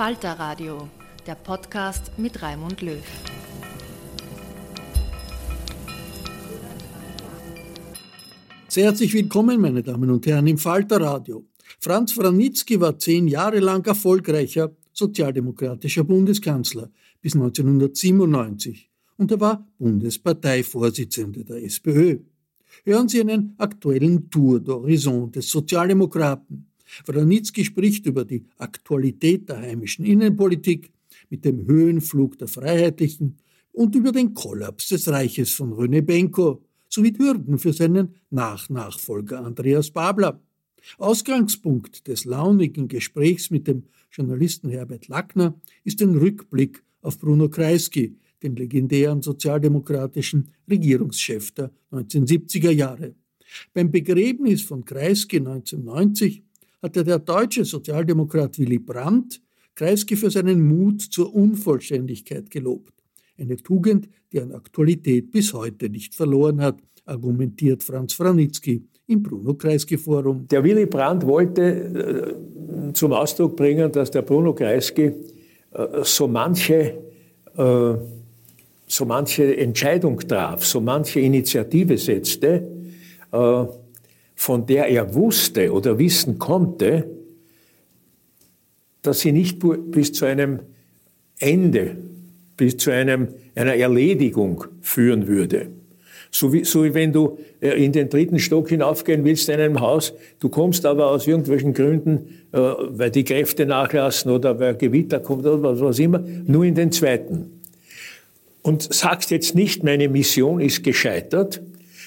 Falter Radio, der Podcast mit Raimund Löw. Sehr herzlich willkommen, meine Damen und Herren, im Falter Radio. Franz Franitzky war zehn Jahre lang erfolgreicher sozialdemokratischer Bundeskanzler bis 1997 und er war Bundesparteivorsitzender der SPÖ. Hören Sie einen aktuellen Tour d'Horizon des Sozialdemokraten. Wranitzky spricht über die Aktualität der heimischen Innenpolitik mit dem Höhenflug der Freiheitlichen und über den Kollaps des Reiches von René Benko sowie Hürden für seinen Nachnachfolger Andreas Babler. Ausgangspunkt des launigen Gesprächs mit dem Journalisten Herbert Lackner ist ein Rückblick auf Bruno Kreisky, den legendären sozialdemokratischen Regierungschef der 1970er Jahre. Beim Begräbnis von Kreisky 1990 hatte der deutsche Sozialdemokrat Willy Brandt Kreisky für seinen Mut zur Unvollständigkeit gelobt. Eine Tugend, die an Aktualität bis heute nicht verloren hat, argumentiert Franz Franitzky im Bruno Kreisky Forum. Der Willy Brandt wollte äh, zum Ausdruck bringen, dass der Bruno Kreisky äh, so manche äh, so manche Entscheidung traf, so manche Initiative setzte, von der er wusste oder wissen konnte, dass sie nicht bis zu einem Ende, bis zu einem, einer Erledigung führen würde. So wie, so wie wenn du äh, in den dritten Stock hinaufgehen willst in einem Haus, du kommst aber aus irgendwelchen Gründen, äh, weil die Kräfte nachlassen oder weil Gewitter kommt oder was, was immer, nur in den zweiten. Und sagst jetzt nicht, meine Mission ist gescheitert,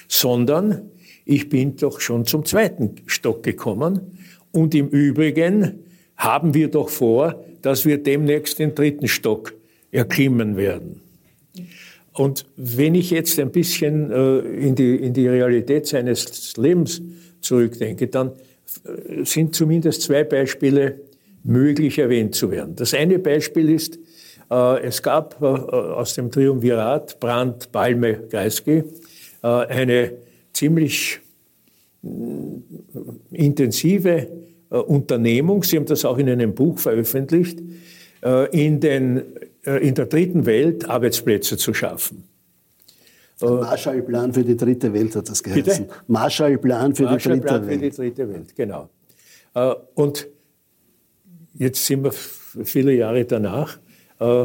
sondern ich bin doch schon zum zweiten Stock gekommen. Und im Übrigen haben wir doch vor, dass wir demnächst den dritten Stock erklimmen werden. Und wenn ich jetzt ein bisschen äh, in, die, in die Realität seines Lebens zurückdenke, dann äh, sind zumindest zwei Beispiele möglich erwähnt zu werden. Das eine Beispiel ist, äh, es gab aus dem Triumvirat Brandt, Palme, Kreisky eine ziemlich intensive Unternehmung, Sie haben das auch in einem Buch veröffentlicht, in den äh, in der dritten Welt Arbeitsplätze zu schaffen. Der Marshallplan für die dritte Welt hat das geheißen. Bitte? Marshallplan für, Marshall die dritte Welt. für die dritte Welt, genau. Äh, und jetzt sind wir viele Jahre danach. Äh,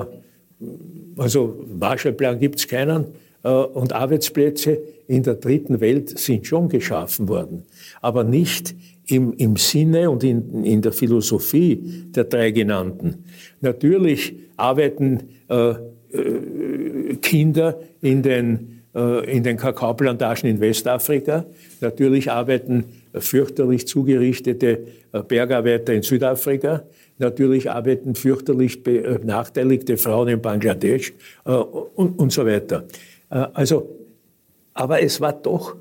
also Marshallplan gibt es keinen, und Arbeitsplätze in der dritten Welt sind schon geschaffen worden, aber nicht im, im Sinne und in, in der Philosophie der drei genannten. Natürlich arbeiten äh, äh, Kinder in den, äh, in den Kakaoplantagen in Westafrika. Natürlich arbeiten fürchterlich zugerichtete äh, Bergarbeiter in Südafrika. Natürlich arbeiten fürchterlich benachteiligte Frauen in Bangladesch und, und so weiter. Also aber es war doch,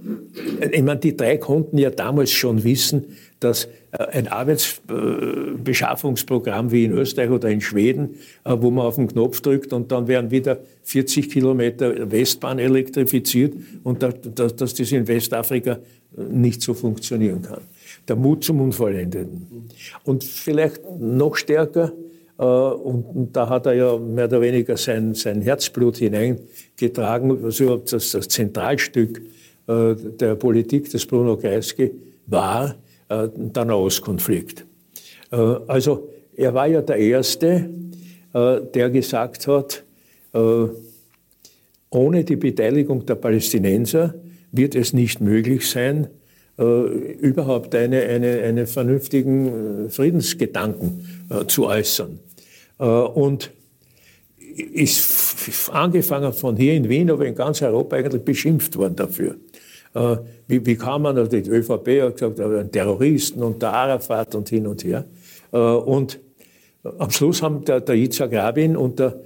ich meine, die drei konnten ja damals schon wissen, dass äh, ein Arbeitsbeschaffungsprogramm wie in Österreich oder in Schweden, äh, wo man auf den Knopf drückt und dann werden wieder 40 Kilometer Westbahn elektrifiziert und dass das in Westafrika äh, nicht so funktionieren kann. Der Mut zum Unvollendeten. Und vielleicht noch stärker, und, da hat er ja mehr oder weniger sein, sein Herzblut hineingetragen, also das, das Zentralstück der Politik des Bruno Kreisky war, äh, der Nahostkonflikt. Äh, also er war ja der Erste, äh, der gesagt hat, ohne die Beteiligung der Palästinenser wird es nicht möglich sein, überhaupt eine, eine, einen vernünftigen Friedensgedanken zu äußern. Und ist angefangen von hier in Wien, aber in ganz Europa eigentlich beschimpft worden dafür. Äh, wie, wie kann man, also die ÖVP hat gesagt, äh, Terroristen und der Arafat und hin und her. Äh, und am Schluss haben der, der Yitzhak Rabin und der,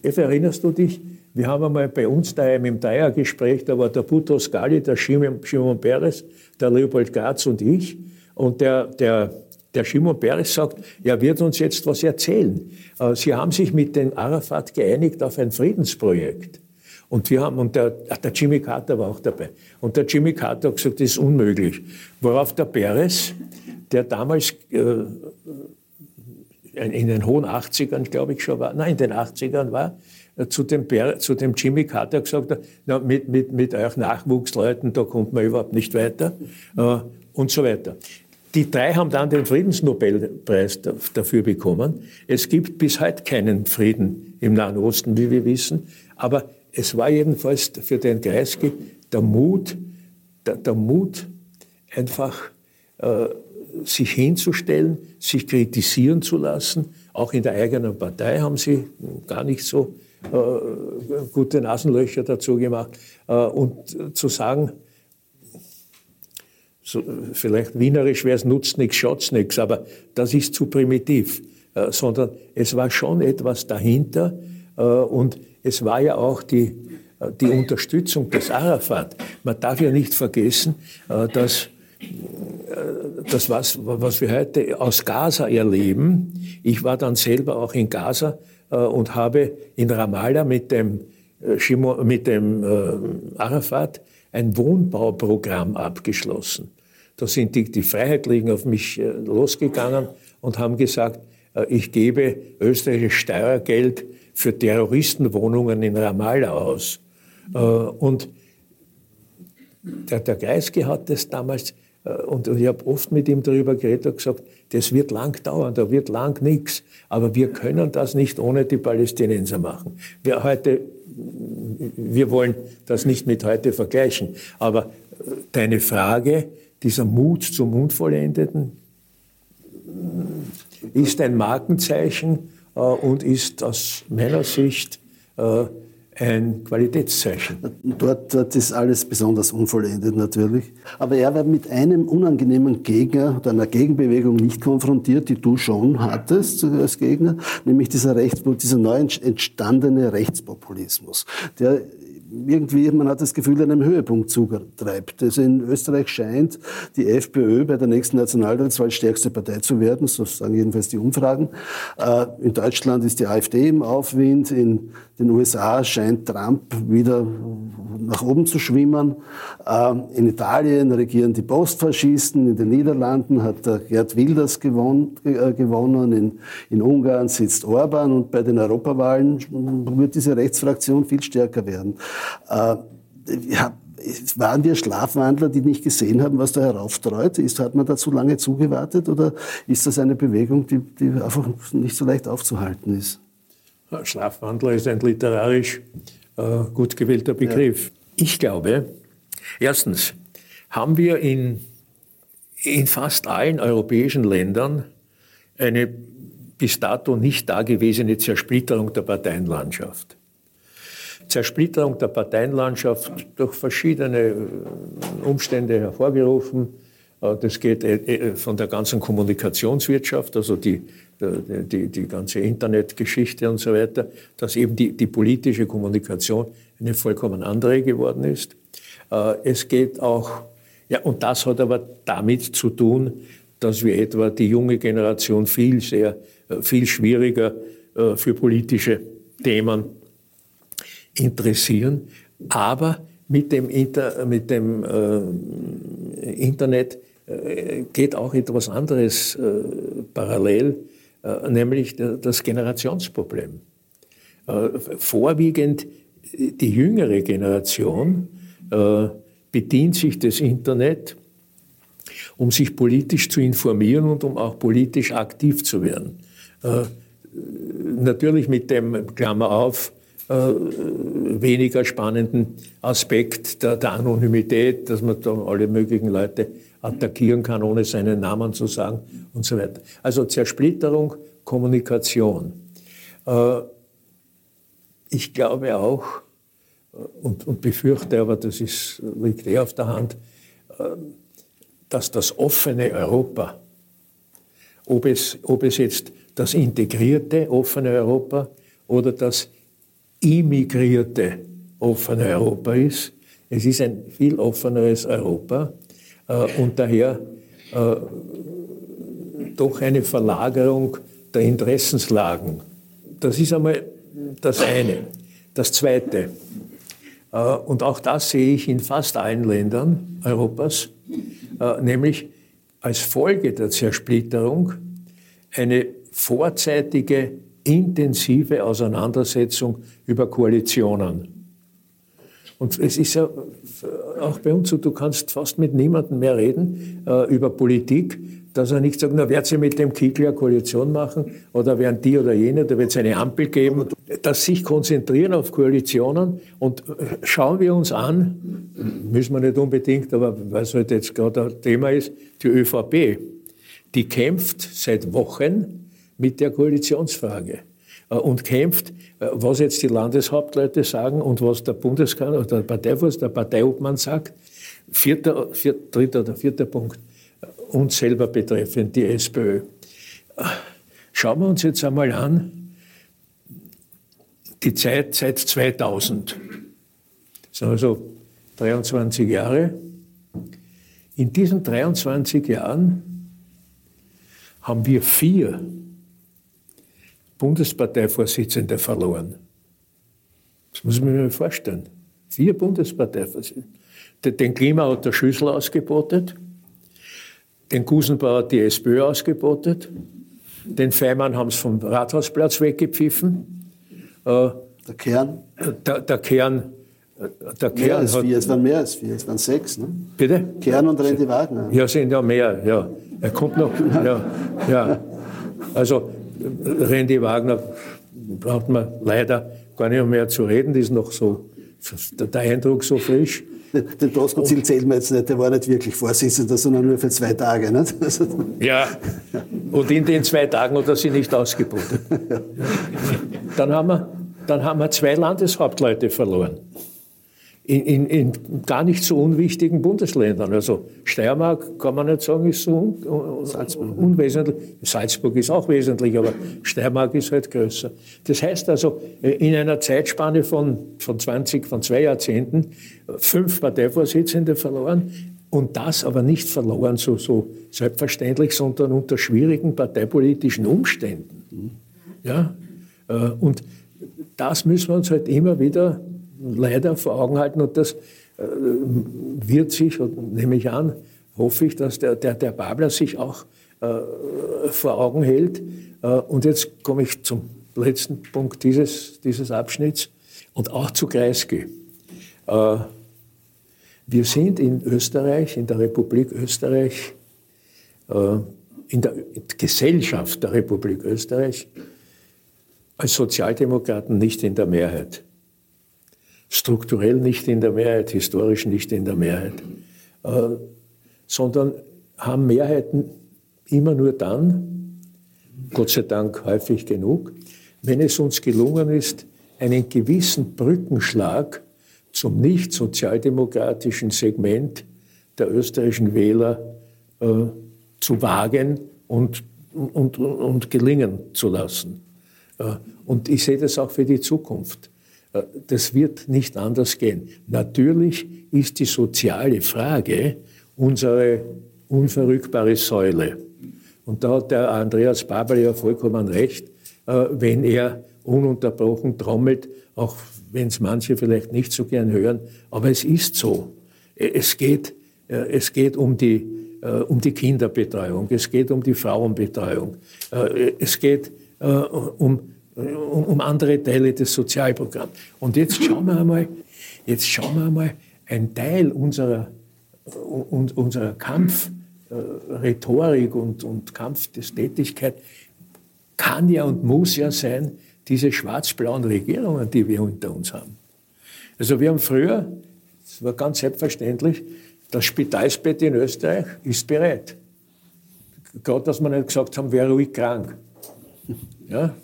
Eva, erinnerst du dich? Wir haben einmal bei uns daheim im Dreiergespräch, da war der Butros Gali, der Shimon, Shimon Peres, der Leopold Graz und ich. Und der, der, der Shimon Peres sagt, er wird uns jetzt was erzählen. Sie haben sich mit dem Arafat geeinigt auf ein Friedensprojekt. Und wir haben, und der, der Jimmy Carter war auch dabei. Und der Jimmy Carter hat gesagt, das ist unmöglich. Worauf der Peres, der damals äh, in den hohen 80ern, glaube ich schon war, nein, in den 80ern war, äh, zu dem, zu dem Jimmy Carter gesagt hat, na, mit, mit, mit euch Nachwuchsleuten, da kommt man überhaupt nicht weiter äh, und so weiter. Die drei haben dann den Friedensnobelpreis dafür bekommen. Es gibt bis heute keinen Frieden im Nahen Osten, wie wir wissen. Aber es war jedenfalls für den Kreisky der Mut, der, der Mut, einfach äh, sich hinzustellen, sich kritisieren zu lassen. Auch in der eigenen Partei haben sie gar nicht so äh, gute Nasenlöcher dazu gemacht. Äh, und zu sagen, so, vielleicht wienerisch wäre es, nutzt nichts, schaut's nichts, aber das ist zu primitiv. Äh, sondern es war schon etwas dahinter. Äh, und es war ja auch die, äh, die Unterstützung des Arafat. Man darf ja nicht vergessen, äh, dass äh, das, was, was wir heute aus Gaza erleben, ich war dann selber auch in Gaza und habe in Ramallah mit dem, mit dem Arafat ein Wohnbauprogramm abgeschlossen. Da sind die, die Freiheitlichen auf mich losgegangen und haben gesagt, ich gebe österreichisches Steuergeld für Terroristenwohnungen in Ramallah aus. Äh, und der, der Kreisky hat das damals, äh, und ich habe oft mit ihm darüber geredet und gesagt, das wird lang dauern, da wird lang nichts. Aber wir können das nicht ohne die Palästinenser machen. Wir, heute, wir wollen das nicht mit heute vergleichen. Aber äh, deine Frage, dieser Mut zum Unvollendeten, ist ein Markenzeichen äh, und ist aus meiner Sicht äh, ein Qualitätszeichen. Dort, dort ist alles besonders unvollendet natürlich. Aber er war mit einem unangenehmen Gegner oder einer Gegenbewegung nicht konfrontiert, die du schon hattest als Gegner, nämlich dieser, dieser neu entstandene Rechtspopulismus, der irgendwie, man hat das Gefühl, einem Höhepunkt zutreibt. Also in Österreich scheint die FPÖ bei der nächsten Nationalratswahl stärkste Partei zu werden, so sagen jedenfalls die Umfragen. Äh, in Deutschland ist die AfD im Aufwind, in den USA scheint Trump wieder nach oben zu schwimmen. Äh, in Italien regieren die Postfaschisten, in den Niederlanden hat Gerd Wilders äh, gewonnen, in Ungarn sitzt Orban und bei den Europawahlen wird diese Rechtsfraktion viel stärker werden. Äh, ja, waren wir Schlafwandler, die nicht gesehen haben, was da herauftreut? Ist, hat man dazu lange zugewartet oder ist das eine Bewegung, die, die einfach nicht so leicht aufzuhalten ist? Schlafwandler ist ein literarisch gut gewählter Begriff. Ja. Ich glaube, erstens haben wir in, in fast allen europäischen Ländern eine bis dato nicht dagewesene Zersplitterung der Parteienlandschaft. Zersplitterung der Parteienlandschaft durch verschiedene äh, Umstände hervorgerufen. Äh, das geht äh, von der ganzen Kommunikationswirtschaft, also die, die, die ganze Internetgeschichte und so weiter, dass eben die, die politische Kommunikation eine vollkommen andere geworden ist. Es geht auch, ja, und das hat aber damit zu tun, dass wir etwa die junge Generation viel sehr, viel schwieriger für politische Themen interessieren. Aber mit dem, Inter, mit dem äh, Internet äh, geht auch etwas anderes äh, parallel, äh, nämlich das Generationsproblem. Äh, vorwiegend die jüngere Generation äh, bedient sich des Internet, um sich politisch zu informieren und um auch politisch aktiv zu werden. natürlich mit dem, Klammer auf, äh, weniger spannenden Aspekt der, der, Anonymität, dass man da alle möglichen Leute attackieren kann, ohne seinen Namen zu sagen und so weiter. Also Zersplitterung, Kommunikation. Äh, ich glaube auch äh, und, und befürchte, aber das ist, liegt eh auf der Hand, dass das offene Europa, ob es, ob es jetzt das integrierte offene Europa oder das immigrierte offene Europa ist. Es ist ein viel offeneres Europa äh, und daher äh, doch eine Verlagerung der Interessenslagen. Das ist einmal das eine. Das zweite, äh, und auch das sehe ich in fast allen Ländern Europas, äh, nämlich als Folge der Zersplitterung eine vorzeitige intensive Auseinandersetzung über Koalitionen. Und es ist ja auch bei uns so, du kannst fast mit niemandem mehr reden äh, über Politik, dass er nicht sagt, na, wird sie mit dem Kickl eine Koalition machen oder werden die oder jene, da wird es eine Ampel geben. Dass sich konzentrieren auf Koalitionen und äh, schauen wir uns an, müssen wir nicht unbedingt, aber weil es halt jetzt gerade ein Thema ist, die ÖVP, die kämpft seit Wochen mit der Koalitionsfrage äh, und kämpft, äh, was jetzt die Landeshauptleute sagen und was der Bundeskanzler oder der Parteivorsitz, der Parteiobmann sagt. Vierter, vier, dritter oder vierter Punkt, äh, uns selber betreffend, die SPÖ. Schauen wir uns jetzt einmal an, die Zeit seit 2000. Das sind also 23 Jahre. In diesen 23 Jahren haben wir vier Bundesparteivorsitzende verloren. Das muss man mir vorstellen. Vier Bundesparteivorsitzende. Den Klima hat der Schüssel ausgebotet, den Gusenbauer hat die SPÖ ausgebotet, den Feimann haben sie vom Rathausplatz weggepfiffen. Äh, der Kern? Der, der Kern der mehr Kern als vier, hat, es waren mehr als vier, es waren sechs. Ne? Bitte? Kern und Randy Wagner. Ja, sind ja mehr, ja. Er kommt noch, ja, ja. Also, Randy Wagner braucht man leider gar nicht mehr zu reden, die ist noch so, der Eindruck so frisch. Den Doskozil zählt man jetzt nicht, der war nicht wirklich Vorsitzender, sondern nur für zwei Tage. Nicht? Also ja, und in den zwei Tagen hat er sie nicht ausgebotet. Dann, haben wir, dann haben wir zwei Landeshauptleute verloren in, in, in, gar nicht so unwichtigen Bundesländern. Also Steiermark kann man nicht sagen, ist so un, Salzburg. unwesentlich. Salzburg ist auch wesentlich, aber Steiermark ist halt größer. Das heißt also, in einer Zeitspanne von, von 20, von zwei Jahrzehnten, fünf Parteivorsitzende verloren. Und das aber nicht verloren so, so selbstverständlich, sondern unter schwierigen parteipolitischen Umständen. Ja? Äh, und das müssen wir uns halt immer wieder leider vor Augen halten und das äh, wird sich, und nehme ich an, hoffe ich, dass der, der, der Babler sich auch äh, vor Augen hält. Äh, und jetzt komme ich zum letzten Punkt dieses, dieses Abschnitts und auch zu Kreisky. Wir sind in Österreich, in der Republik Österreich, in der Gesellschaft der Republik Österreich als Sozialdemokraten nicht in der Mehrheit. Strukturell nicht in der Mehrheit, historisch nicht in der Mehrheit, äh, sondern haben Mehrheiten immer nur dann, Gott sei Dank häufig genug, wenn es uns gelungen ist, einen gewissen Brückenschlag zum nicht sozialdemokratischen Segment der österreichischen Wähler äh, zu wagen und, und, und gelingen zu lassen. Äh, und ich sehe das auch für die Zukunft. Äh, das wird nicht anders gehen. Natürlich ist die soziale Frage unsere unverrückbare Säule. Und da hat der Andreas Babel ja vollkommen recht, äh, wenn er ununterbrochen trommelt, auch wenn es manche vielleicht nicht so gern hören, aber es ist so. Es geht, es geht um die, um die Kinderbetreuung, es geht um die Frauenbetreuung, es geht um um andere Teile des Sozialprogramms. Und jetzt schauen wir einmal, jetzt schauen wir einmal, ein Teil unserer, unserer Kampfrhetorik und, und Kampftätigkeit kann ja und muss ja sein, diese schwarz-blauen Regierungen, die wir unter uns haben. Also wir haben früher, das war ganz selbstverständlich, das Spitalsbett in Österreich ist bereit. Gerade, dass wir nicht gesagt haben, wer ruhig krank. Ja,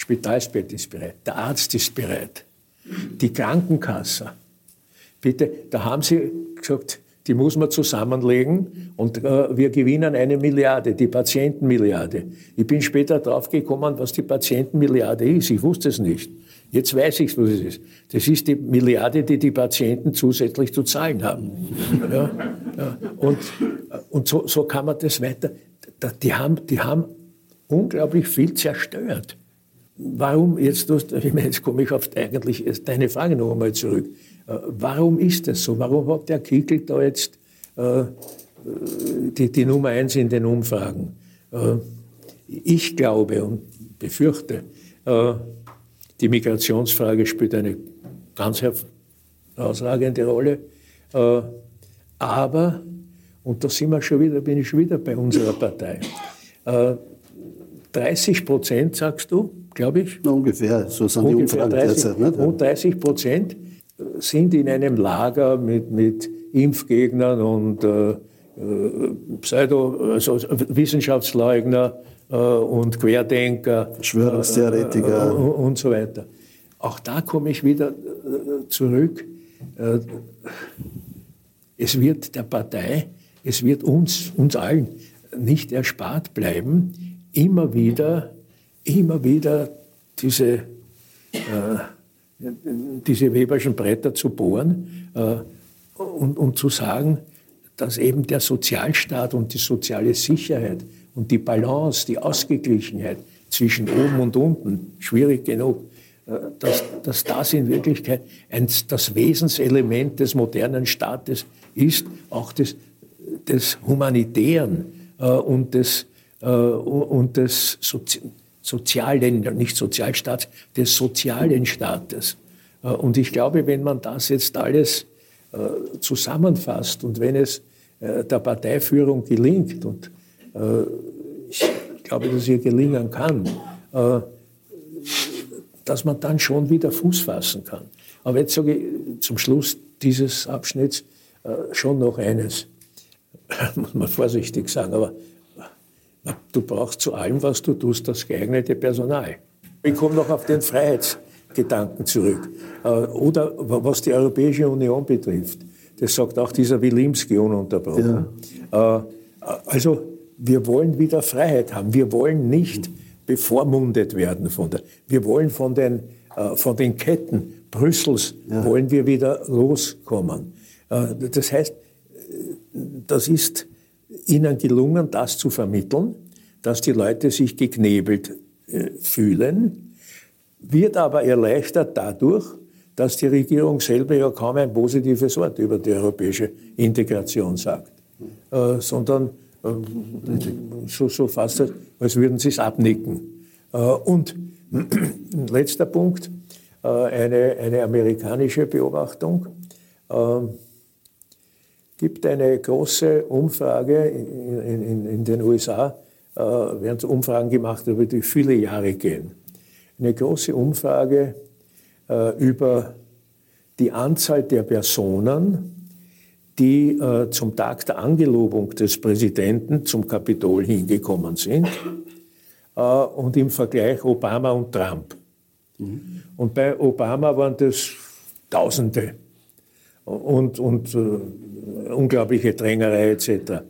Spitalsbett ist bereit, der Arzt ist bereit, die Krankenkasse. Bitte, da haben Sie gesagt, die muss man zusammenlegen und äh, wir gewinnen eine Milliarde, die Patientenmilliarde. Ich bin später draufgekommen, was die Patientenmilliarde ist. Ich wusste es nicht. Jetzt weiß ich, was es ist. Das ist die Milliarde, die die Patienten zusätzlich zu zahlen haben. Ja, ja. Und, und so, so kann man das weiter. Die haben, die haben unglaublich viel zerstört. Warum, jetzt, jetzt komme ich auf eigentlich deine Frage noch einmal zurück. Äh, warum ist das so? Warum hat der Kickel da jetzt äh, die, die Nummer eins in den Umfragen? Äh, ich glaube und befürchte, äh, die Migrationsfrage spielt eine ganz herausragende Rolle. Äh, aber, und da sind wir schon wieder, bin ich schon wieder bei unserer Partei, 30 äh, Prozent, sagst du, glaube ich. Na, ungefähr, so sind ungefähr die Umfragen 30, derzeit. Nicht? Und 30 Prozent sind in einem Lager mit, mit Impfgegnern und äh, äh Pseudo, also Wissenschaftsleugner äh, und Querdenker. Verschwörungstheoretiker. Äh, und so weiter. Auch da komme ich wieder äh, zurück. Äh, es wird der Partei, es wird uns, uns allen nicht erspart bleiben, immer wieder immer wieder diese, äh, diese Weberschen Bretter zu bohren äh, und, und zu sagen, dass eben der Sozialstaat und die soziale Sicherheit und die Balance, die Ausgeglichenheit zwischen oben und unten, schwierig genug, äh, dass, dass das in Wirklichkeit ein, das Wesenselement des modernen Staates ist, auch des, des Humanitären äh, und des, äh, und des Sozi sozialen, nicht Sozialstaats, des sozialen Staates. Äh, und ich glaube, wenn man das jetzt alles äh, zusammenfasst und wenn es äh, der Parteiführung gelingt, und ich glaube, dass ihr gelingen kann, dass man dann schon wieder Fuß fassen kann. Aber jetzt sage ich zum Schluss dieses Abschnitts schon noch eines, muss man vorsichtig sagen, aber Du brauchst zu allem, was du tust, das geeignete Personal. Ich komme noch auf den Freiheitsgedanken zurück. Äh, oder was die Europäische Union betrifft. Das sagt auch dieser Wilimski ununterbrochen. Ja. Äh, also wir wollen wieder Freiheit haben. Wir wollen nicht bevormundet werden von der. Wir wollen von den, äh, von den Ketten Brüssels ja. wollen wir wieder loskommen. Das heißt, das ist ihnen gelungen, das zu vermitteln, dass die Leute sich geknebelt äh, fühlen, wird aber erleichtert dadurch, dass die Regierung selber ja kaum ein positives Wort über die europäische Integration sagt, äh, sondern äh, so, so fast, als würden sie es abnicken. Äh, und letzter Punkt, äh, eine, eine amerikanische Beobachtung. Gibt eine große Umfrage in, in, in den USA, äh, werden Umfragen gemacht, über die viele Jahre gehen. Eine große Umfrage äh, über die Anzahl der Personen, die äh, zum Tag der Angelobung des Präsidenten zum Kapitol hingekommen sind äh, und im Vergleich Obama und Trump. Mhm. Und bei Obama waren das Tausende und, und äh, unglaubliche Drängerei etc.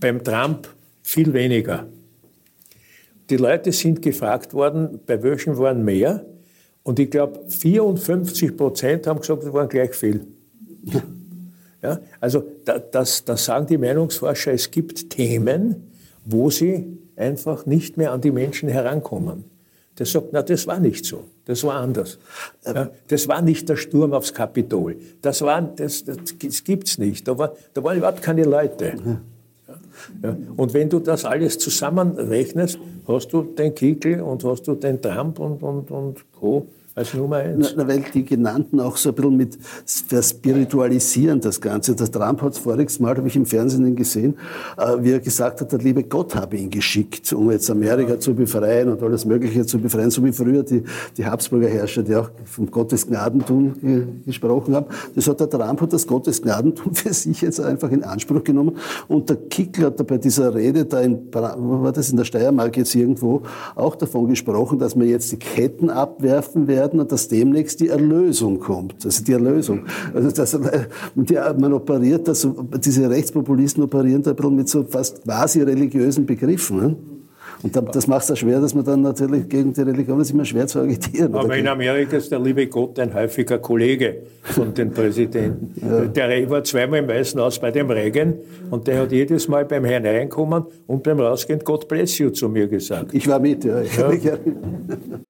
Beim Trump viel weniger. Die Leute sind gefragt worden, bei welchen waren mehr. Und ich glaube, 54 Prozent haben gesagt, es waren gleich viel. Ja, also das, das sagen die Meinungsforscher, es gibt Themen, wo sie einfach nicht mehr an die Menschen herankommen. Der sagt, na, das war nicht so. Das war anders. Ja, das war nicht der Sturm aufs Kapitol. Das, war, das, das, das gibt's nicht. Da, war, da waren überhaupt keine Leute. Ja, und wenn du das alles zusammenrechnest, hast du den Kickel und hast du den Trump und, und, und Co als Nummer eins. Na, weil die genannten auch so ein bisschen mit verspiritualisieren das Ganze. Der Trump hat es voriges Mal, habe ich im Fernsehen gesehen, äh, wie er gesagt hat, der liebe Gott habe ihn geschickt, um jetzt Amerika zu befreien und alles Mögliche zu befreien, so wie früher die, die Habsburger Herrscher, die auch vom Gottesgnadentum ge gesprochen haben. Das hat der Trump hat das Gottesgnadentum für sich jetzt einfach in Anspruch genommen. Und der Kickl hat da bei dieser Rede da in, wo war das in der Steiermark jetzt irgendwo, auch davon gesprochen, dass wir jetzt die Ketten abwerfen werden werden und dass demnächst die Erlösung kommt. Also die Erlösung. Also das, die, man operiert, das, diese Rechtspopulisten operieren da mit so fast quasi religiösen Begriffen. Ne? Und das macht es ja schwer, dass man dann natürlich gegen die Religion ist immer schwer zu agitieren. Aber in Amerika ist der liebe Gott ein häufiger Kollege von den Präsidenten. Ja. Der war zweimal im Weißen Haus bei dem Regen und der hat jedes Mal beim Hereinkommen und beim Rausgehen God bless you zu mir gesagt. Ich war mit, ja. Ja.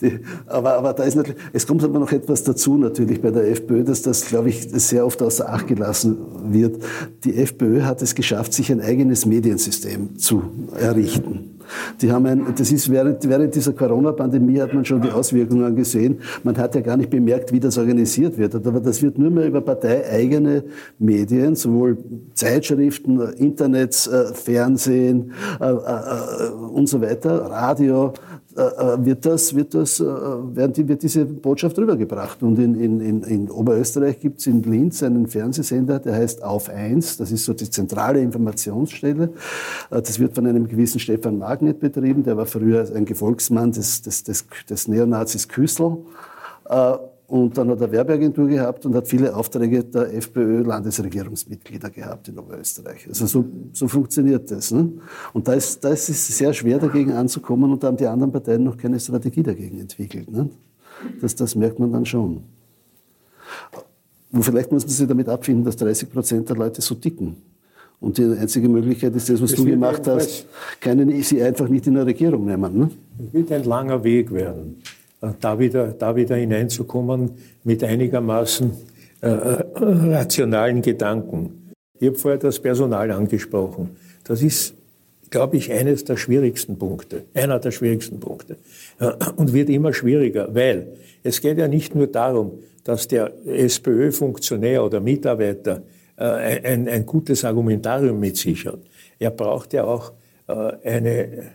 Die, aber, aber da ist natürlich, es kommt aber noch etwas dazu natürlich bei der FPÖ, dass das, glaube ich, sehr oft außer Acht gelassen wird. Die FPÖ hat es geschafft, sich ein eigenes Mediensystem zu errichten. Die haben ein, das ist während, während dieser Corona-Pandemie hat man schon die Auswirkungen gesehen. Man hat ja gar nicht bemerkt, wie das organisiert wird. Aber das wird nur mehr über parteieigene Medien, sowohl Zeitschriften, Internet, äh, Fernsehen äh, äh, und so weiter, Radio, wird, das, wird, das, äh, werden die, wird diese Botschaft rübergebracht. Und in, in, in Oberösterreich gibt es in Linz einen Fernsehsender, der heißt Auf 1. Das ist so die zentrale Informationsstelle. Das wird von einem gewissen Stefan Magnet betrieben. Der war früher ein Gefolgsmann des, des, des, des Neonazis Küssel. Und dann hat er Werbeagentur gehabt und hat viele Aufträge der FPÖ-Landesregierungsmitglieder gehabt in Oberösterreich. Also so, so funktioniert das. Ne? Und da ist, da ist es sehr schwer dagegen anzukommen und da haben die anderen Parteien noch keine Strategie dagegen entwickelt. Ne? Das, das merkt man dann schon. Und vielleicht muss man sich damit abfinden, dass 30 Prozent der Leute so ticken. Und die einzige Möglichkeit ist das, was das du gemacht hast, keinen, sie einfach nicht in der Regierung nehmen. Ne? Es wird ein langer Weg werden. Äh, da wieder, da wieder hineinzukommen mit einigermaßen äh, äh, rationalen Gedanken. Ich habe vorher das Personal angesprochen. Das ist, glaube ich, eines der schwierigsten Punkte, einer der schwierigsten Punkte. Äh, und wird immer schwieriger, weil es geht ja nicht nur darum, dass der SPÖ-Funktionär oder Mitarbeiter äh, ein, ein gutes Argumentarium mit sich hat. Er braucht ja auch äh, eine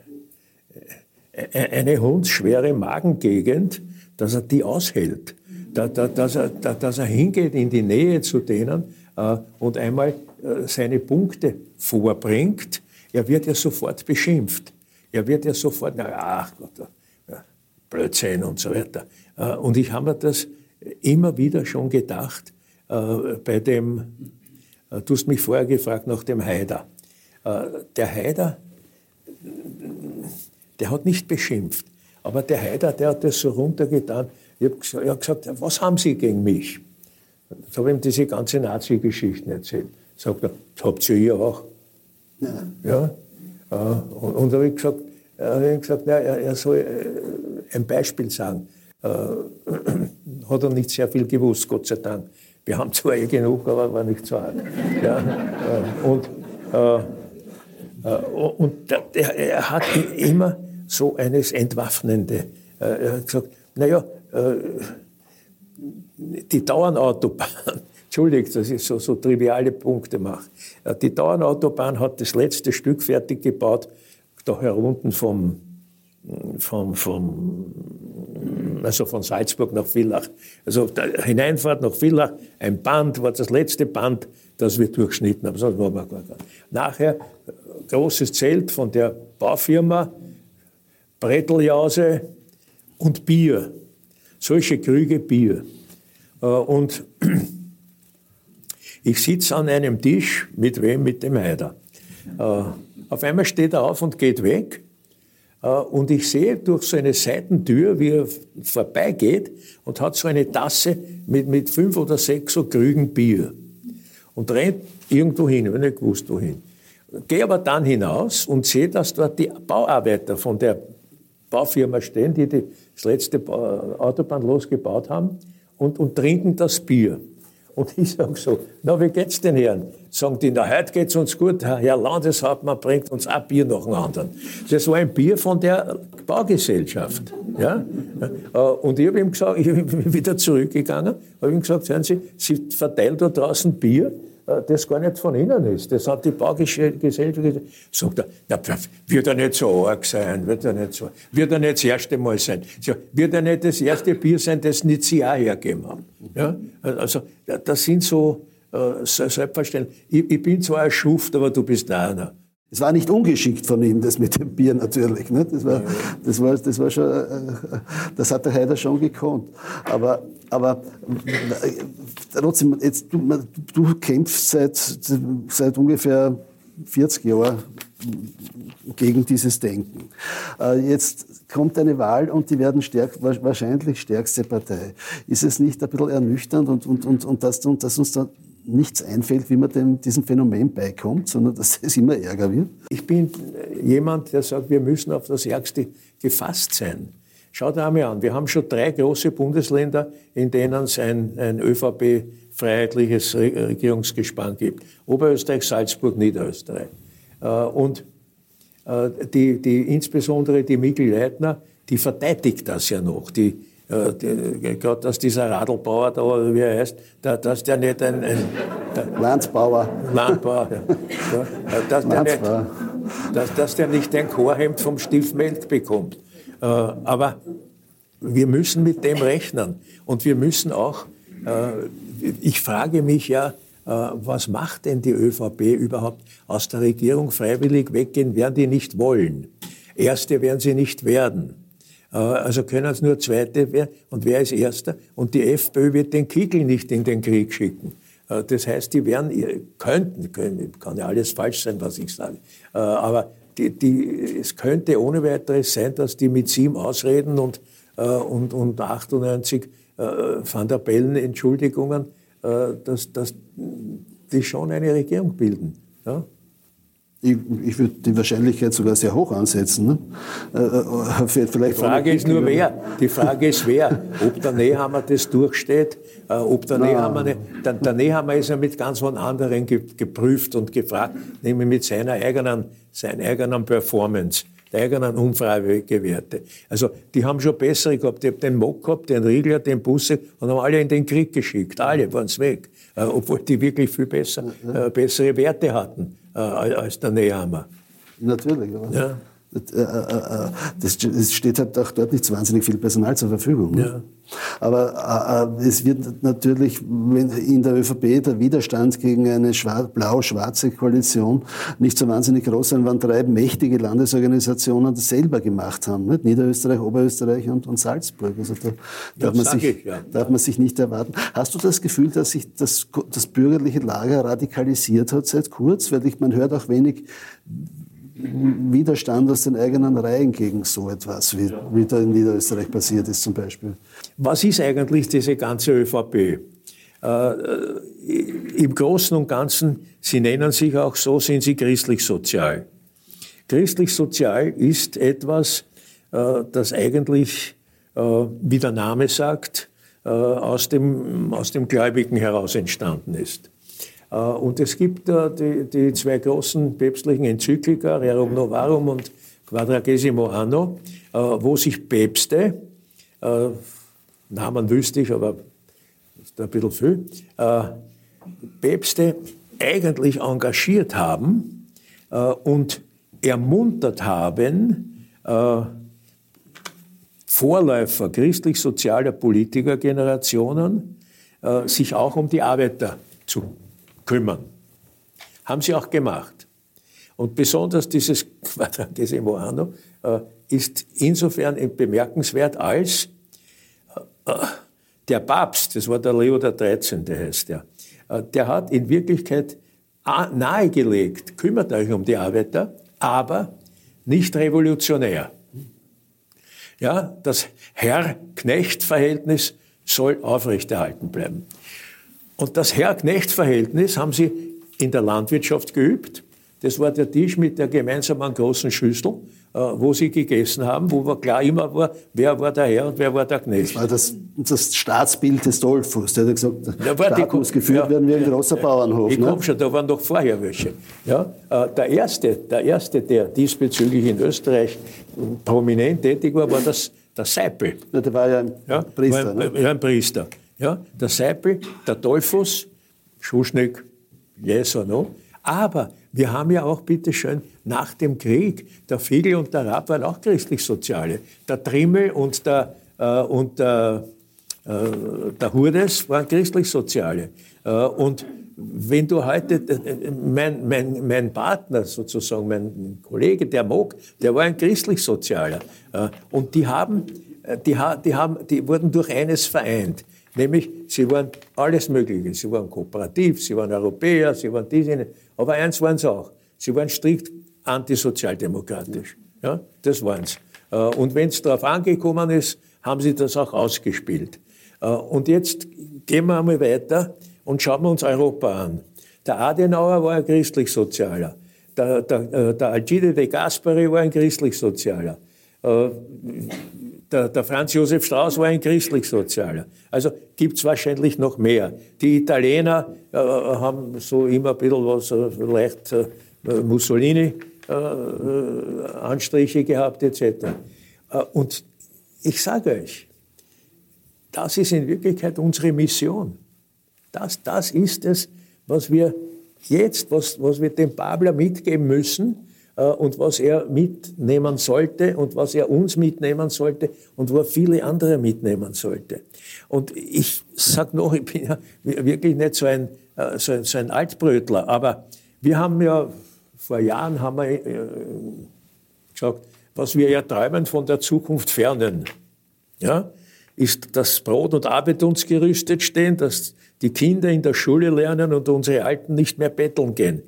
eine hundsschwere Magengegend, dass er die aushält. dass, er, dass er hingeht in die Nähe zu denen äh, und einmal äh, seine Punkte vorbringt. Er wird ja sofort beschimpft. Er wird ja sofort, na, ach Gott, Blödsinn und so weiter. Äh, und ich habe mir das immer wieder schon gedacht bei dem, du hast mich vorher gefragt nach dem Haider. Der Haider der hat nicht beschimpft. Aber der Haider, der hat das so runtergetan. Ich habe hab gesagt, was haben Sie gegen mich? Jetzt habe ich ihm diese ganze Nazi-Geschichten erzählt. Sagt er, das habt ihr hier auch. Ja. ja. Äh, und, und habe ich gesagt, äh, habe ich gesagt, na, er, er soll ein Beispiel sagen. Äh, hat er nicht sehr viel gewusst, Gott sei Dank. Wir haben zwar eh genug, aber war nicht so arg. Ja, äh, und äh, äh, und der, er hat immer so eines Entwaffnende. Äh, er hat gesagt, naja, äh, die Dauernautobahn, entschuldigt, dass ich so, so triviale Punkte mache. Die Dauernautobahn hat das letzte Stück fertig gebaut, da herunten vom, vom, vom, also von Salzburg nach Villach. Also Hineinfahrt nach Villach, ein Band, war das letzte Band, das wir durchschnitten haben. Das war gar Nachher großes Zelt von der Baufirma, Bretteljause und Bier. Solche Krüge Bier. Äh, und ich sitze an einem Tisch, mit wem? Mit dem Heider. Äh, auf einmal steht er auf und geht weg. Äh, und ich sehe durch so eine Seitentür, wie er vorbeigeht und hat so eine Tasse mit, mit fünf oder sechs so Krügen Bier. Und rennt irgendwo hin, ich habe nicht gewusst, wohin. Gehe aber dann hinaus und sehe, dass dort die Bauarbeiter von der Baufirma stehen, die, das letzte Autobahn losgebaut haben und, und trinken das Bier. Und ich sage so, na, wie geht's den Herren? Sagen die, na, heute geht's uns gut, Herr Landeshauptmann bringt uns ein Bier nach dem anderen. Das war ein Bier von der Baugesellschaft. Ja? Äh, und ich habe ihm gesagt, ich bin wieder zurückgegangen, habe ihm gesagt, hören Sie, Sie verteilen da draußen Bier, äh, das gar nicht von Ihnen ist. Das hat die Baugesellschaft gesagt. Sagt na, wird er nicht so arg sein, wird er nicht so, wird er nicht das erste Mal sein. Wird er nicht das erste Bier sein, das nicht Sie auch hergegeben haben. Ja? Also, das sind so, äh, selbstverständlich. Ich, ich bin zwar ein Schuft, aber du bist einer. Es war nicht ungeschickt von ihm, das mit dem Bier natürlich. Ne? Das, war, das, war, das war schon, äh, das hat der Heider schon gekonnt. Aber, aber äh, trotzdem, jetzt, du, du kämpfst seit, seit ungefähr 40 Jahren gegen dieses Denken. Äh, jetzt kommt eine Wahl und die werden stärk, wahrscheinlich stärkste Partei. Ist es nicht ein bisschen ernüchternd und, und, und, und, dass, und dass uns da nichts einfällt, wie man dem, diesem Phänomen beikommt, sondern dass es immer ärger wird? Ich bin jemand, der sagt, wir müssen auf das Ärgste gefasst sein. Schaut einmal an, wir haben schon drei große Bundesländer, in denen es ein, ein ÖVP-freiheitliches Regierungsgespann gibt. Oberösterreich, Salzburg, Niederösterreich. Äh, und äh, die, die, insbesondere die Mikl Leitner, die verteidigt das ja noch. Die, gerade dass dieser Radlbauer da, wie er heißt, dass der nicht ein... ein Landsbauer. Landbauer, ja. Dass, der nicht, dass, dass der nicht ein Chorhemd vom Stiefmelk bekommt. Äh, aber wir müssen mit dem rechnen. Und wir müssen auch, äh, ich frage mich ja, was macht denn die ÖVP überhaupt aus der Regierung freiwillig weggehen, werden die nicht wollen. Erste werden sie nicht werden. Äh, also können es nur Zweite werden. Und wer ist Erster? Und die FPÖ wird den Kickel nicht in den Krieg schicken. Äh, das heißt, die werden, könnten, können, kann ja alles falsch sein, was ich sage, äh, aber die, die, es könnte ohne weiteres sein, dass die mit sieben Ausreden und, und, und 98 Van der Bellen Entschuldigungen, dass, dass die schon eine Regierung bilden. Ja? Ich, ich würde die Wahrscheinlichkeit sogar sehr hoch ansetzen. Ne? Äh, äh vielleicht die Frage ist nur wer. Die Frage ist wer. Ob der Nehammer das durchsteht, äh, ob der Nehammer, ne, der, der Nehammer ist ja mit ganz von anderen ge, geprüft und gefragt, nämlich mit seiner eigenen, seiner eigenen Performance der eigenen Umfragewerte. Also die haben schon bessere gehabt. Ich habe den Mock gehabt, den Riegler, den Busse und haben alle in den Krieg geschickt. Alle waren es weg. Äh, obwohl die wirklich viel besser, äh, bessere Werte hatten äh, als der Nehammer. Natürlich, ja. Das, es steht halt auch dort nicht so wahnsinnig viel Personal zur Verfügung. Ne? Ja. Aber äh, es wird natürlich in der ÖVP der Widerstand gegen eine blau-schwarze Koalition nicht so wahnsinnig groß sein, wenn drei mächtige Landesorganisationen das selber gemacht haben. Nicht? Niederösterreich, Oberösterreich und, und Salzburg. Also da darf, man sich, ich, ja. darf man sich nicht erwarten. Hast du das Gefühl, dass sich das, das bürgerliche Lager radikalisiert hat seit kurz? Weil ich, man hört auch wenig Widerstand aus den eigenen Reihen gegen so etwas, wie, wie da in Niederösterreich passiert ist zum Beispiel. Was ist eigentlich diese ganze ÖVP? Äh, Im Großen und Ganzen, Sie nennen sich auch so, sind Sie christlich-sozial. Christlich-sozial ist etwas, äh, das eigentlich, äh, wie der Name sagt, äh, aus dem, aus dem Gläubigen heraus entstanden ist. Äh, und es gibt die, die zwei großen päpstlichen Enzyklika, Rerum Novarum und Quadragesimo Anno, äh, wo sich Päpste, Namen wüsste ich, aber ist ein bisschen viel, Päpste eigentlich engagiert haben und ermuntert haben, Vorläufer christlich-sozialer Politikergenerationen, äh, sich auch um die Arbeiter zu kümmern. Haben sie auch gemacht. Und besonders dieses Quadragesimo Anno äh, ist insofern bemerkenswert, als äh, äh der Papst, das war der Leo XIII., heißt der, der hat in Wirklichkeit nahegelegt, kümmert euch um die Arbeiter, aber nicht revolutionär. Ja, das Herr-Knecht-Verhältnis soll aufrechterhalten bleiben. Und das Herr-Knecht-Verhältnis haben sie in der Landwirtschaft geübt. Das war der Tisch mit der gemeinsamen großen Schüssel, äh, wo sie gegessen haben, wo klar immer war, wer war der Herr und wer war der Knecht. Das war das, das Staatsbild des Dolphus. Der hat gesagt, der Staat die, muss geführt ja, werden wie ein großer Bauernhof. Ich ne? komme schon, da waren doch vorher welche. Ja, äh, der, erste, der erste, der diesbezüglich in Österreich prominent tätig war, war das, der Seipel. Ja, der war ja ein ja, Priester. War, ne? Ja, ein Priester. Ja, der Seipel, der Dolphus, Schuschnigg, yes or no. Aber wir haben ja auch, bitteschön, nach dem Krieg, der Fiegel und der Raab waren auch christlich-soziale. Der Trimmel und der, äh, und der, äh, der Hurdes waren christlich-soziale. Äh, und wenn du heute, äh, mein, mein, mein Partner sozusagen, mein Kollege, der Moog, der war ein christlich-sozialer. Äh, und die haben, äh, die, die, haben, die wurden durch eines vereint. Nämlich, sie waren alles Mögliche. Sie waren kooperativ, sie waren Europäer, sie waren diese. Aber eins waren sie auch. Sie waren strikt antisozialdemokratisch. Ja, das waren sie. Und wenn es darauf angekommen ist, haben sie das auch ausgespielt. Und jetzt gehen wir einmal weiter und schauen wir uns Europa an. Der Adenauer war ein christlich-sozialer. Der, der, äh, der Alcide de Gasperi war ein christlich-sozialer. Äh, der, der, Franz Josef Strauß war ein christlich-sozialer. Also gibt es wahrscheinlich noch mehr. Die Italiener äh, haben so immer ein bisschen was, äh, vielleicht äh, Mussolini-Anstriche äh, gehabt etc. und ich sage euch, das ist in Wirklichkeit unsere Mission. Das, das ist es, was wir jetzt, was, was wir dem Babler mitgeben müssen äh, und was er mitnehmen sollte und was er uns mitnehmen sollte und wo er viele andere mitnehmen sollte. Und ich sage noch, ich bin ja wirklich nicht so ein, äh, so ein, so ein Altbrötler, aber wir haben ja, vor Jahren haben wir äh, gesagt, was wir ja träumen von der Zukunft fernen. Ja? ist, dass Brot und Arbeit uns gerüstet stehen, dass die Kinder in der Schule lernen und unsere Alten nicht mehr betteln gehen.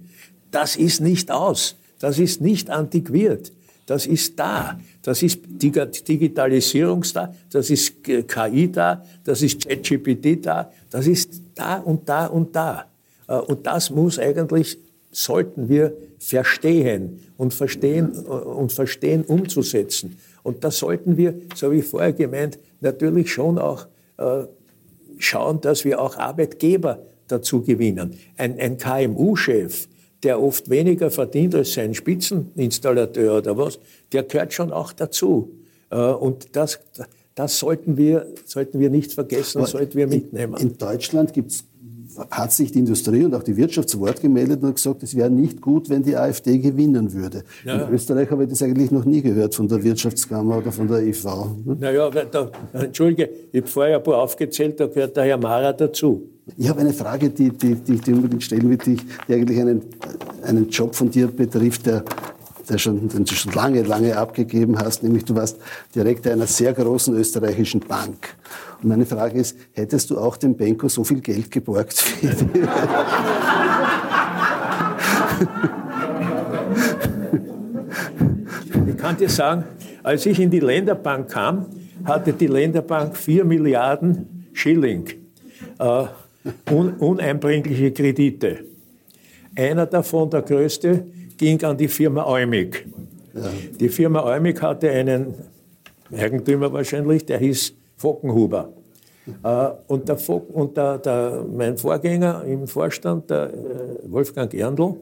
Das ist nicht aus. Das ist nicht antiquiert. Das ist da. Das ist Digitalisierung da. Das ist KI da. Das ist ChatGPT da. Das ist da und da und da. Äh, und das muss eigentlich, sollten wir verstehen und verstehen äh, und verstehen umzusetzen. Und da sollten wir, so wie vorher gemeint, natürlich schon auch äh, schauen, dass wir auch Arbeitgeber dazu gewinnen. Ein, ein KMU-Chef, der oft weniger verdient als sein Spitzeninstallateur oder was, der gehört schon auch dazu. Äh, und das, das sollten, wir, sollten wir nicht vergessen, Aber sollten wir mitnehmen. In, in Deutschland gibt es hat sich die Industrie und auch die Wirtschaft zu Wort gemeldet und gesagt, es wäre nicht gut, wenn die AfD gewinnen würde. Ja. In Österreich habe ich das eigentlich noch nie gehört von der Wirtschaftskammer oder von der IV. Ne? Naja, da, Entschuldige, ich habe vorher ein paar aufgezählt, da gehört der Herr Mara dazu. Ich habe eine Frage, die, die, die ich unbedingt stellen will, die, die eigentlich einen, einen Job von dir betrifft, der der schon, den du schon lange, lange abgegeben hast, nämlich du warst Direktor einer sehr großen österreichischen Bank. Und meine Frage ist, hättest du auch dem Benko so viel Geld geborgt? Ich kann dir sagen, als ich in die Länderbank kam, hatte die Länderbank 4 Milliarden Schilling äh, un uneinbringliche Kredite. Einer davon, der größte, ging an die Firma Eumig. Ja. Die Firma Eumig hatte einen Eigentümer wahrscheinlich, der hieß Fockenhuber. Äh, und, der, und der, der, mein Vorgänger im Vorstand, der äh, Wolfgang Erndl,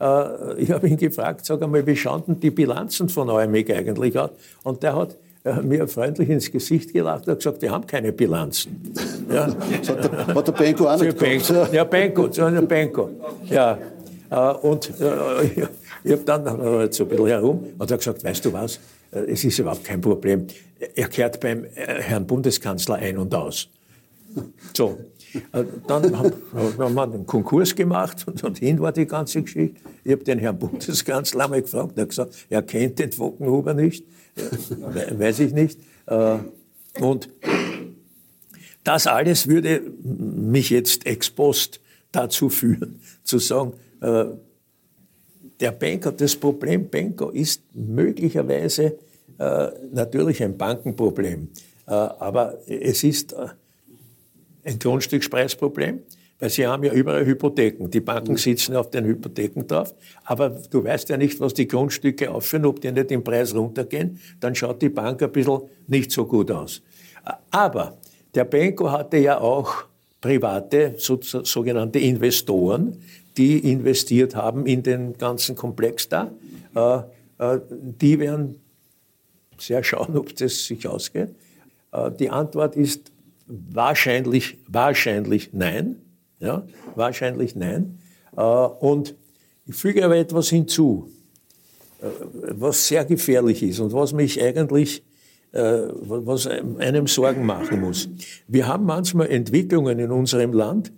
äh, ich habe ihn gefragt, sag einmal, wie schauen denn die Bilanzen von Eumig eigentlich aus? Und der hat mir freundlich ins Gesicht gelacht und gesagt, wir haben keine Bilanzen. Ja. Hat der Benko auch nicht Benko. Ja, Benko, so eine Benko. Ja. Und ich habe dann so ein bisschen herum und er gesagt, weißt du was, es ist überhaupt kein Problem. Er kehrt beim Herrn Bundeskanzler ein und aus. So, dann haben, haben wir einen Konkurs gemacht und, und hin war die ganze Geschichte. Ich habe den Herrn Bundeskanzler einmal gefragt, er hat gesagt, er kennt den Fockenhuber nicht, weiß ich nicht. Und das alles würde mich jetzt ex post dazu führen, zu sagen, der Banker, das Problem Banker ist möglicherweise äh, natürlich ein Bankenproblem, äh, aber es ist äh, ein Grundstückspreisproblem, weil sie haben ja überall Hypotheken. Die Banken sitzen auf den Hypotheken drauf, aber du weißt ja nicht, was die Grundstücke aufführen, ob die nicht im Preis runtergehen, dann schaut die Bank ein bisschen nicht so gut aus. Aber der Benko hatte ja auch private, so, sogenannte Investoren, die investiert haben in den ganzen Komplex da, äh, äh, die werden sehr schauen, ob das sich ausgeht. Äh, die Antwort ist wahrscheinlich, wahrscheinlich nein. Ja, wahrscheinlich nein. Und ich füge aber etwas hinzu, was sehr gefährlich ist und was mich eigentlich, was einem Sorgen machen muss. Wir haben manchmal Entwicklungen in unserem Land,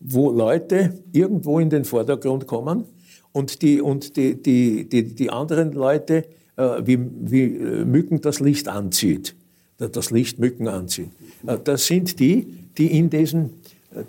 wo Leute irgendwo in den Vordergrund kommen und die, und die, die, die, die anderen Leute äh, wie, wie äh, Mücken das Licht anzieht, das Licht Mücken anzieht. Äh, das sind die, die in diesen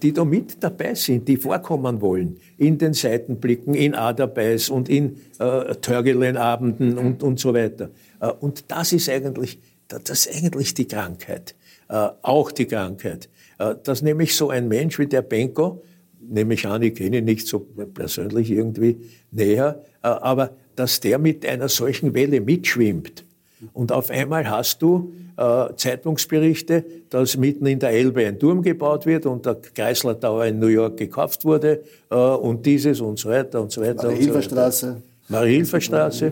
die da mit dabei sind, die vorkommen wollen, in den Seitenblicken, in Aderbeiß und in äh, Törgelenabenden und, und so weiter. Äh, und das ist eigentlich, das ist eigentlich die Krankheit, äh, auch die Krankheit. Äh, dass nämlich so ein Mensch wie der Benko, nehme ich an, ich kenne ihn nicht so persönlich irgendwie näher, äh, aber dass der mit einer solchen Welle mitschwimmt. Und auf einmal hast du äh, Zeitungsberichte, dass mitten in der Elbe ein Turm gebaut wird und der Chrysler Tower in New York gekauft wurde äh, und dieses und so weiter und so weiter. Marie-Hilfer-Straße. So Marie-Hilfer-Straße.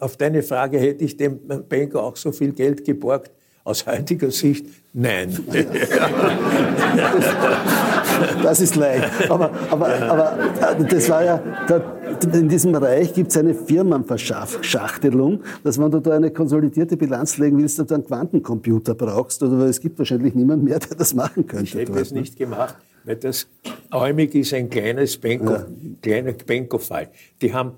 Auf deine Frage hätte ich dem Banker auch so viel Geld geborgt. Aus heutiger Sicht Nein. Das ist leicht. Aber, aber, aber äh, das war ja, in diesem Bereich gibt es eine Firmenverschachtelung, dass wenn du da eine konsolidierte Bilanz legen willst, du einen Quantencomputer brauchst, oder es gibt wahrscheinlich niemanden mehr, der das machen könnte. Ich hätte es nicht gemacht, weil das Äumig ist ein kleines Benko, ja. kleiner Benko-Fall. Die haben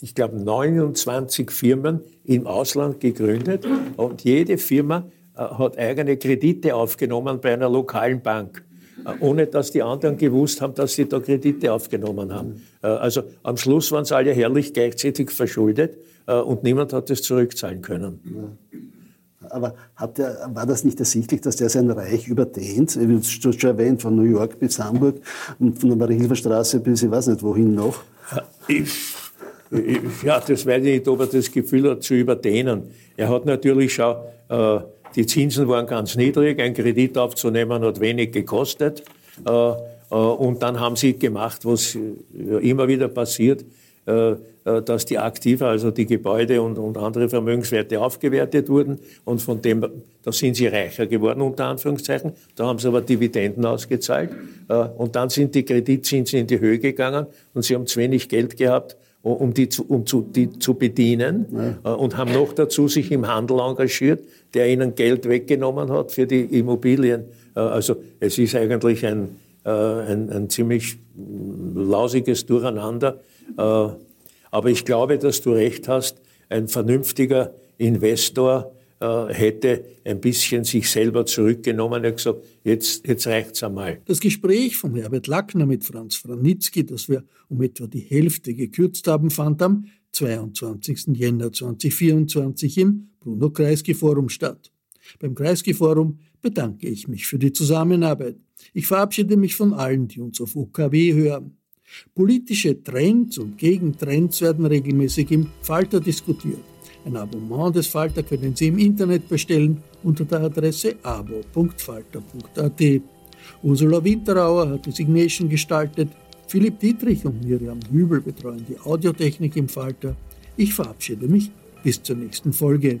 ich glaube, 29 Firmen im Ausland gegründet und jede Firma hat eigene Kredite aufgenommen bei einer lokalen Bank, äh, ohne dass die anderen gewusst haben, dass sie da Kredite aufgenommen haben. Äh, also am Schluss waren sie alle herrlich gleichzeitig verschuldet und niemand hat es zurückzahlen können. Aber der, war das nicht ersichtlich, dass der sein Reich überdehnt? Du hast schon erwähnt, von New York bis Hamburg und von der Marie-Hilfer-Straße bis ich weiß nicht wohin noch. Ich, ja, das weiß ich nicht, ob er das Gefühl hat, zu überdehnen. Er hat natürlich schon äh, die Zinsen waren ganz niedrig, ein Kredit aufzunehmen hat wenig gekostet. Äh, äh, und dann haben sie gemacht, was immer wieder passiert, äh, dass die Aktiva, also die Gebäude und, und andere Vermögenswerte aufgewertet wurden. Und von dem, da sind sie reicher geworden, unter Anführungszeichen. Da haben sie aber Dividenden ausgezahlt. Und dann sind die Kreditzinsen in die Höhe gegangen und sie haben zu wenig Geld gehabt, um die zu, um zu, die zu bedienen ja. und haben noch dazu sich im Handel engagiert, der ihnen Geld weggenommen hat für die Immobilien. Äh, also es ist eigentlich ein, äh, ein, ein ziemlich lausiges Durcheinander. Äh, aber ich glaube, dass du recht hast, ein vernünftiger Investor hätte ein bisschen sich selber zurückgenommen und gesagt, jetzt, jetzt reicht's einmal. Das Gespräch von Herbert Lackner mit Franz Franitzky, das wir um etwa die Hälfte gekürzt haben, fand am 22. Jänner 2024 im Bruno Kreisky Forum statt. Beim Kreisky Forum bedanke ich mich für die Zusammenarbeit. Ich verabschiede mich von allen, die uns auf OKW hören. Politische Trends und Gegentrends werden regelmäßig im Falter diskutiert. Ein Abonnement des Falter können Sie im Internet bestellen unter der Adresse abo.falter.at. Ursula Winterauer hat die Signation gestaltet, Philipp Dietrich und Miriam Hübel betreuen die Audiotechnik im Falter. Ich verabschiede mich bis zur nächsten Folge.